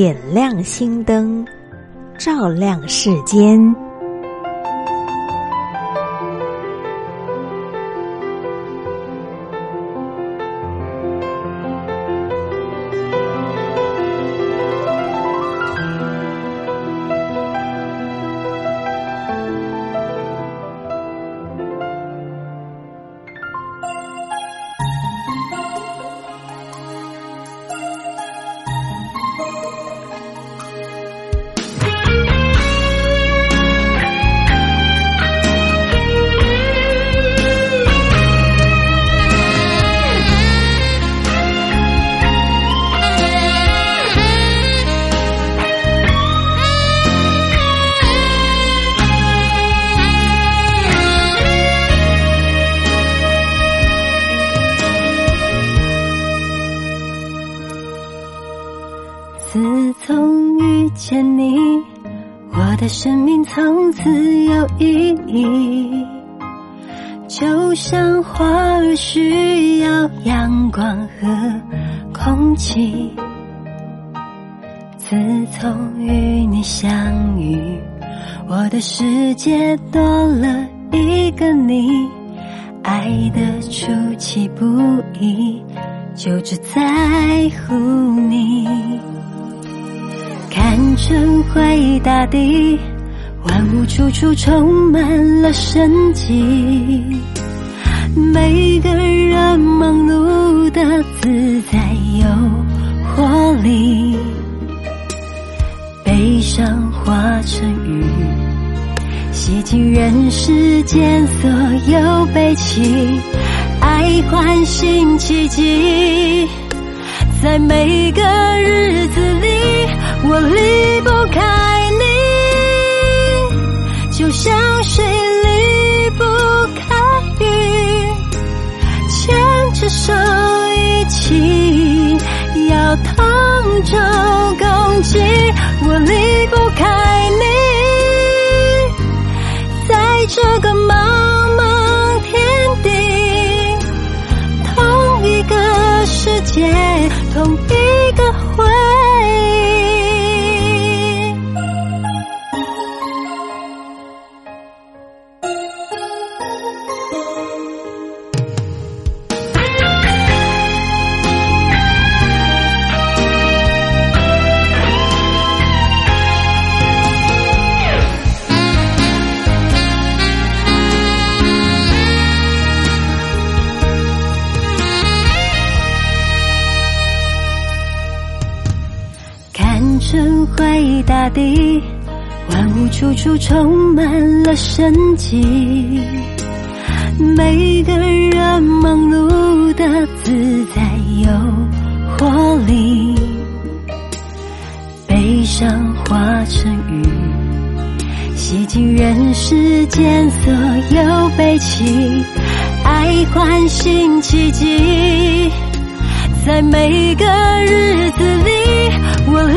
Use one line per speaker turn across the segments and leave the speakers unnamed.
点亮心灯，照亮世间。
我的生命从此有意义就像花儿需要阳光和空气自从与你相遇我的世界多了一个你爱的出其不意就只在乎你。看春回大地，万物处处充满了生机，每个人忙碌的自在有活力，悲伤化成雨。洗净人世间所有悲戚，爱唤醒奇迹，在每个日子里，我离不开你，就像谁离不开雨，牵着手一起，要同舟共济，我离不开。地，万物处处充满了生机，每个人忙碌的自在有活力，悲伤化成雨，洗净人世间所有悲戚，爱唤醒奇迹，在每个日子里，我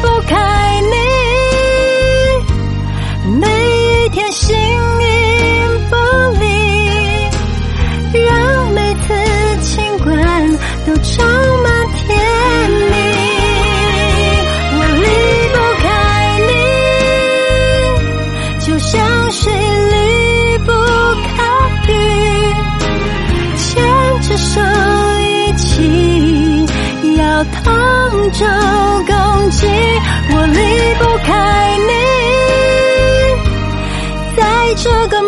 不开你，每一天形影不离，让每次亲吻都充满甜蜜。我离不开你，就像水离不开雨，牵着手一起摇荡着。这个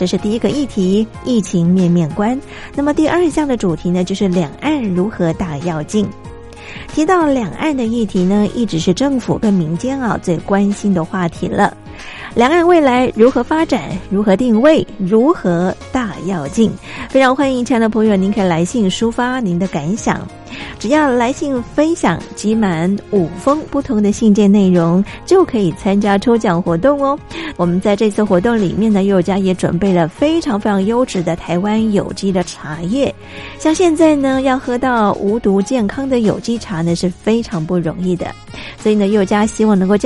这是第一个议题，疫情面面观。那么第二项的主题呢，就是两岸如何大要进。提到两岸的议题呢，一直是政府跟民间啊最关心的话题了。两岸未来如何发展？如何定位？如何大跃进？非常欢迎亲爱的朋友，您可以来信抒发您的感想。只要来信分享集满五封不同的信件内容，就可以参加抽奖活动哦。我们在这次活动里面呢，佑家也准备了非常非常优质的台湾有机的茶叶。像现在呢，要喝到无毒健康的有机茶呢，是非常不容易的。所以呢，佑家希望能够将